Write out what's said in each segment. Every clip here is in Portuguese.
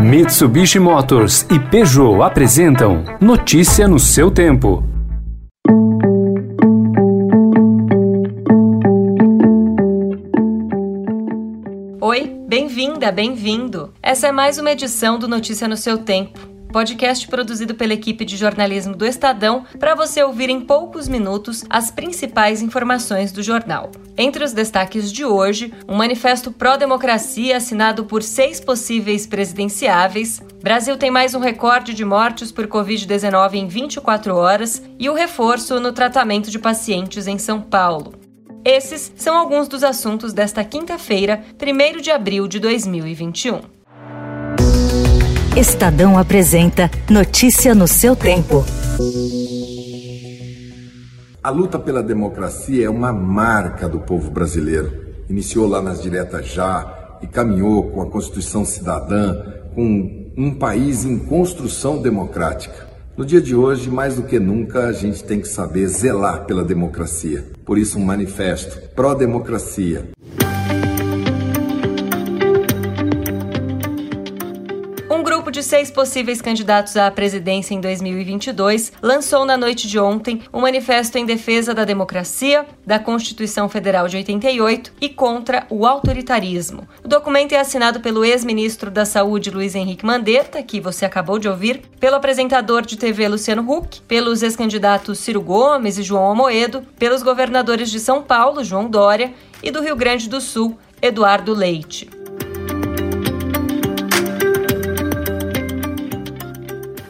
Mitsubishi Motors e Peugeot apresentam Notícia no seu tempo. Oi, bem-vinda, bem-vindo. Essa é mais uma edição do Notícia no seu tempo podcast produzido pela equipe de jornalismo do Estadão para você ouvir em poucos minutos as principais informações do jornal. Entre os destaques de hoje, um manifesto pró-democracia assinado por seis possíveis presidenciáveis, Brasil tem mais um recorde de mortes por Covid-19 em 24 horas e o reforço no tratamento de pacientes em São Paulo. Esses são alguns dos assuntos desta quinta-feira, 1 de abril de 2021. Estadão apresenta Notícia no seu tempo. A luta pela democracia é uma marca do povo brasileiro. Iniciou lá nas diretas já e caminhou com a Constituição Cidadã, com um país em construção democrática. No dia de hoje, mais do que nunca, a gente tem que saber zelar pela democracia. Por isso, um manifesto pró-democracia de seis possíveis candidatos à presidência em 2022, lançou na noite de ontem um manifesto em defesa da democracia, da Constituição Federal de 88 e contra o autoritarismo. O documento é assinado pelo ex-ministro da Saúde Luiz Henrique Mandetta, que você acabou de ouvir, pelo apresentador de TV Luciano Huck, pelos ex-candidatos Ciro Gomes e João Amoedo, pelos governadores de São Paulo, João Dória, e do Rio Grande do Sul, Eduardo Leite.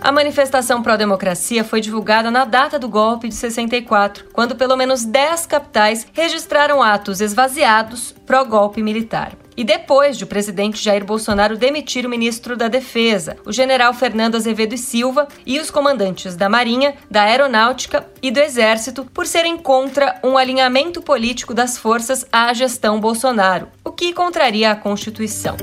A manifestação pró-democracia foi divulgada na data do golpe de 64, quando pelo menos 10 capitais registraram atos esvaziados pró-golpe militar. E depois de o presidente Jair Bolsonaro demitir o ministro da Defesa, o general Fernando Azevedo e Silva, e os comandantes da Marinha, da Aeronáutica e do Exército por serem contra um alinhamento político das forças à gestão Bolsonaro, o que contraria a Constituição.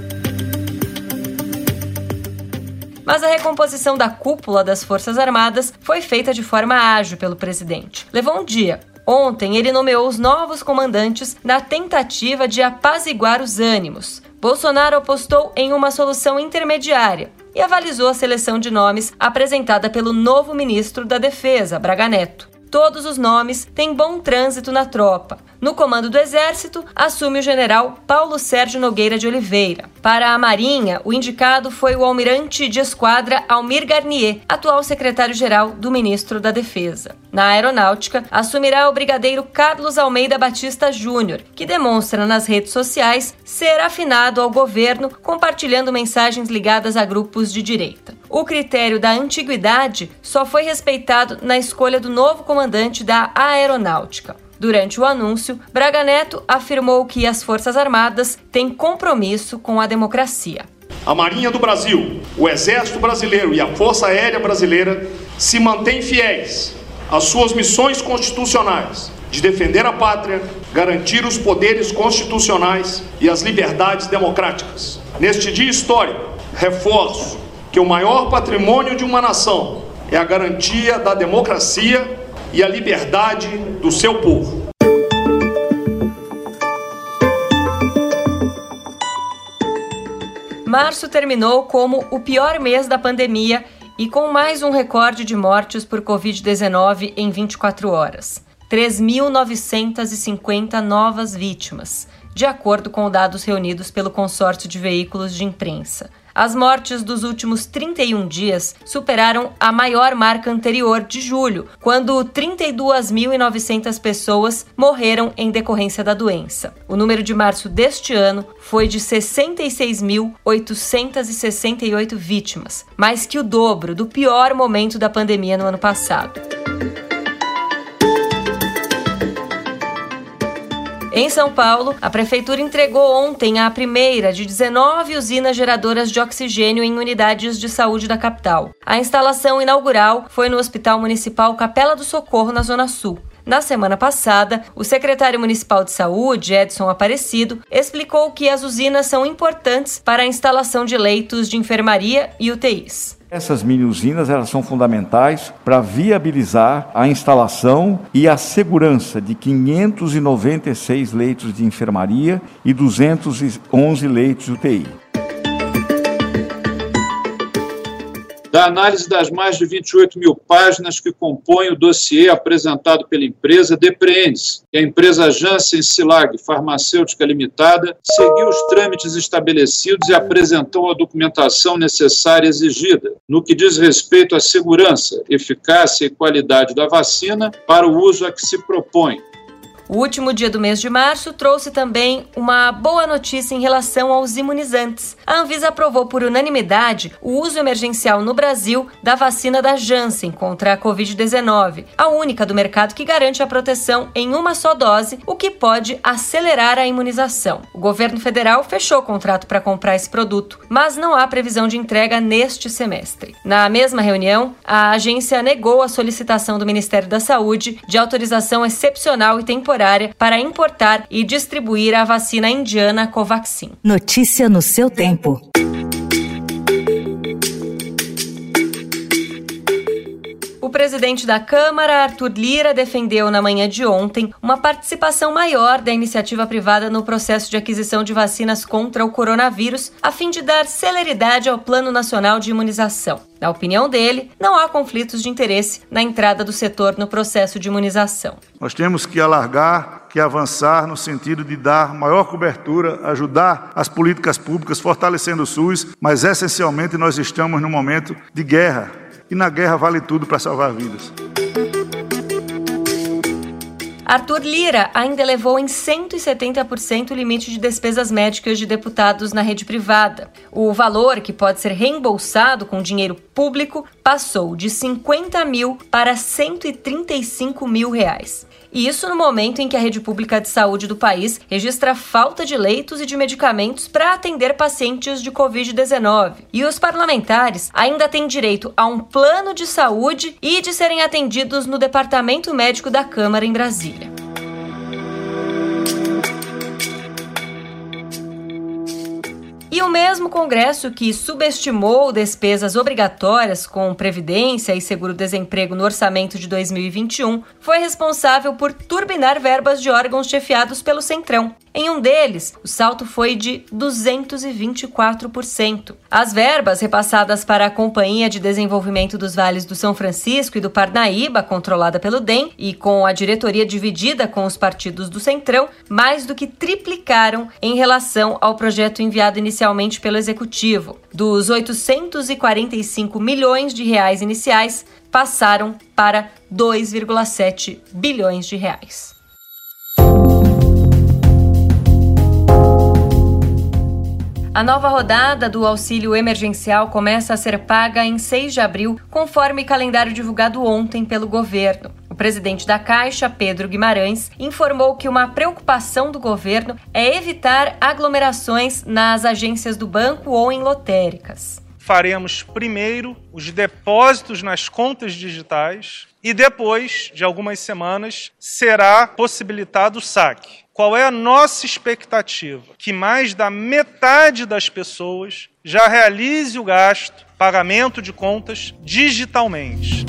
Mas a recomposição da cúpula das Forças Armadas foi feita de forma ágil pelo presidente. Levou um dia, Ontem, ele nomeou os novos comandantes na tentativa de apaziguar os ânimos. Bolsonaro apostou em uma solução intermediária e avalizou a seleção de nomes apresentada pelo novo ministro da Defesa, Braga Neto. Todos os nomes têm bom trânsito na tropa. No comando do Exército, assume o general Paulo Sérgio Nogueira de Oliveira. Para a Marinha, o indicado foi o almirante de esquadra Almir Garnier, atual secretário-geral do ministro da Defesa. Na Aeronáutica, assumirá o brigadeiro Carlos Almeida Batista Júnior, que demonstra nas redes sociais ser afinado ao governo, compartilhando mensagens ligadas a grupos de direita. O critério da antiguidade só foi respeitado na escolha do novo comandante da Aeronáutica. Durante o anúncio, Braga Neto afirmou que as Forças Armadas têm compromisso com a democracia. A Marinha do Brasil, o Exército Brasileiro e a Força Aérea Brasileira se mantêm fiéis às suas missões constitucionais de defender a pátria, garantir os poderes constitucionais e as liberdades democráticas. Neste dia histórico, reforço que o maior patrimônio de uma nação é a garantia da democracia e a liberdade do seu povo. Março terminou como o pior mês da pandemia e com mais um recorde de mortes por Covid-19 em 24 horas. 3.950 novas vítimas, de acordo com dados reunidos pelo consórcio de veículos de imprensa. As mortes dos últimos 31 dias superaram a maior marca anterior de julho, quando 32.900 pessoas morreram em decorrência da doença. O número de março deste ano foi de 66.868 vítimas, mais que o dobro do pior momento da pandemia no ano passado. Em São Paulo, a prefeitura entregou ontem a primeira de 19 usinas geradoras de oxigênio em unidades de saúde da capital. A instalação inaugural foi no Hospital Municipal Capela do Socorro, na Zona Sul. Na semana passada, o secretário municipal de saúde, Edson Aparecido, explicou que as usinas são importantes para a instalação de leitos de enfermaria e UTIs. Essas mini usinas elas são fundamentais para viabilizar a instalação e a segurança de 596 leitos de enfermaria e 211 leitos de UTI. Da análise das mais de 28 mil páginas que compõem o dossiê apresentado pela empresa, depreende-se que a empresa Janssen Silag Farmacêutica Limitada seguiu os trâmites estabelecidos e apresentou a documentação necessária exigida, no que diz respeito à segurança, eficácia e qualidade da vacina para o uso a que se propõe, o último dia do mês de março trouxe também uma boa notícia em relação aos imunizantes. A Anvisa aprovou por unanimidade o uso emergencial no Brasil da vacina da Janssen contra a Covid-19, a única do mercado que garante a proteção em uma só dose, o que pode acelerar a imunização. O governo federal fechou o contrato para comprar esse produto, mas não há previsão de entrega neste semestre. Na mesma reunião, a agência negou a solicitação do Ministério da Saúde de autorização excepcional e temporária temporária para importar e distribuir a vacina indiana Covaxin. Notícia no seu tempo. Presidente da Câmara, Arthur Lira, defendeu na manhã de ontem uma participação maior da iniciativa privada no processo de aquisição de vacinas contra o coronavírus, a fim de dar celeridade ao Plano Nacional de Imunização. Na opinião dele, não há conflitos de interesse na entrada do setor no processo de imunização. Nós temos que alargar, que avançar no sentido de dar maior cobertura, ajudar as políticas públicas, fortalecendo o SUS, mas essencialmente nós estamos num momento de guerra e na guerra vale tudo para salvar vidas. Arthur Lira ainda elevou em 170% o limite de despesas médicas de deputados na rede privada. O valor, que pode ser reembolsado com dinheiro público, passou de 50 mil para 135 mil reais. E isso no momento em que a rede pública de saúde do país registra falta de leitos e de medicamentos para atender pacientes de Covid-19. E os parlamentares ainda têm direito a um plano de saúde e de serem atendidos no Departamento Médico da Câmara em Brasília. E o mesmo Congresso que subestimou despesas obrigatórias com Previdência e Seguro-Desemprego no orçamento de 2021 foi responsável por turbinar verbas de órgãos chefiados pelo Centrão. Em um deles, o salto foi de 224%. As verbas repassadas para a Companhia de Desenvolvimento dos Vales do São Francisco e do Parnaíba, controlada pelo DEM, e com a diretoria dividida com os partidos do Centrão, mais do que triplicaram em relação ao projeto enviado inicialmente pelo Executivo. Dos 845 milhões de reais iniciais, passaram para 2,7 bilhões de reais. A nova rodada do auxílio emergencial começa a ser paga em 6 de abril, conforme calendário divulgado ontem pelo governo. Presidente da Caixa, Pedro Guimarães, informou que uma preocupação do governo é evitar aglomerações nas agências do banco ou em lotéricas. Faremos primeiro os depósitos nas contas digitais e depois de algumas semanas será possibilitado o saque. Qual é a nossa expectativa? Que mais da metade das pessoas já realize o gasto, pagamento de contas digitalmente.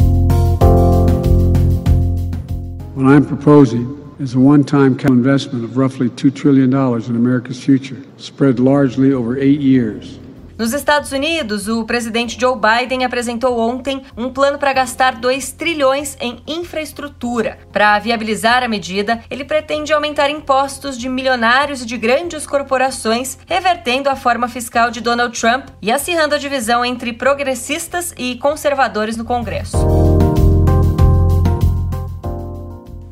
What I'm proposing is a one-time investment of roughly $2 trillion in America's future, spread largely over eight years. Nos Estados Unidos, o presidente Joe Biden apresentou ontem um plano para gastar 2 trilhões em infraestrutura. Para viabilizar a medida, ele pretende aumentar impostos de milionários e de grandes corporações, revertendo a forma fiscal de Donald Trump e acirrando a divisão entre progressistas e conservadores no Congresso.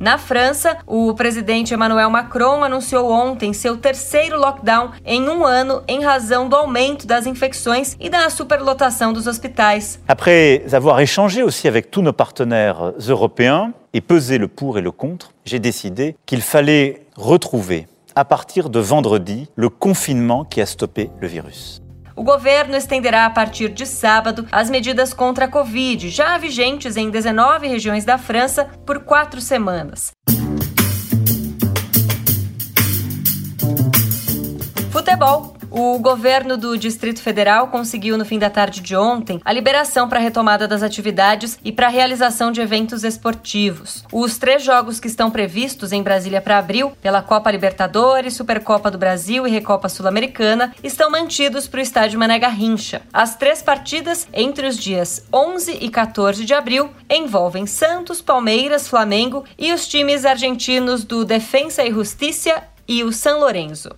Na França, o presidente Emmanuel Macron anunciou ontem seu terceiro lockdown em um ano em razão do aumento das infecções e da superlotação dos hospitais. Après avoir échangé aussi avec tous nos partenaires européens et pesé le pour et le contre, j'ai décidé qu'il fallait retrouver à partir de vendredi le confinement qui a stoppé le virus. O governo estenderá a partir de sábado as medidas contra a Covid, já vigentes em 19 regiões da França, por quatro semanas. Futebol. O governo do Distrito Federal conseguiu, no fim da tarde de ontem, a liberação para a retomada das atividades e para a realização de eventos esportivos. Os três jogos que estão previstos em Brasília para abril, pela Copa Libertadores, Supercopa do Brasil e Recopa Sul-Americana, estão mantidos para o estádio Mané Garrincha. As três partidas, entre os dias 11 e 14 de abril, envolvem Santos, Palmeiras, Flamengo e os times argentinos do Defensa e Justiça e o San Lorenzo.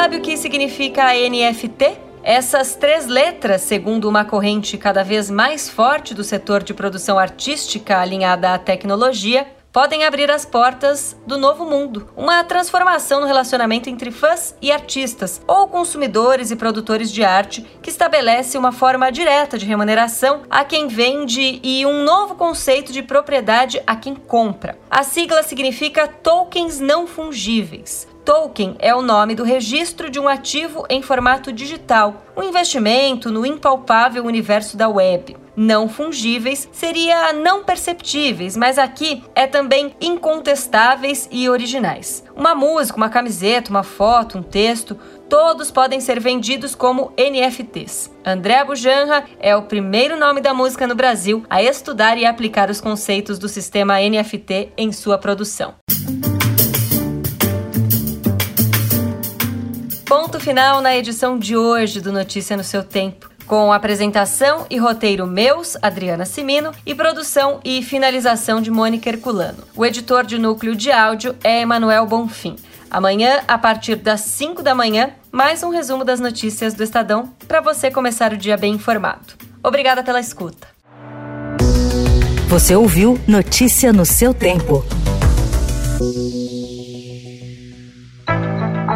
Sabe o que significa NFT? Essas três letras, segundo uma corrente cada vez mais forte do setor de produção artística alinhada à tecnologia, podem abrir as portas do novo mundo, uma transformação no relacionamento entre fãs e artistas, ou consumidores e produtores de arte, que estabelece uma forma direta de remuneração a quem vende e um novo conceito de propriedade a quem compra. A sigla significa tokens não fungíveis. Token é o nome do registro de um ativo em formato digital, um investimento no impalpável universo da web. Não fungíveis seria não perceptíveis, mas aqui é também incontestáveis e originais. Uma música, uma camiseta, uma foto, um texto, todos podem ser vendidos como NFTs. André Bujanra é o primeiro nome da música no Brasil a estudar e aplicar os conceitos do sistema NFT em sua produção. Ponto final na edição de hoje do Notícia no seu tempo. Com apresentação e roteiro meus, Adriana Simino, e produção e finalização de Mônica Herculano. O editor de núcleo de áudio é Emanuel Bonfim. Amanhã, a partir das 5 da manhã, mais um resumo das notícias do Estadão para você começar o dia bem informado. Obrigada pela escuta. Você ouviu Notícia no seu tempo.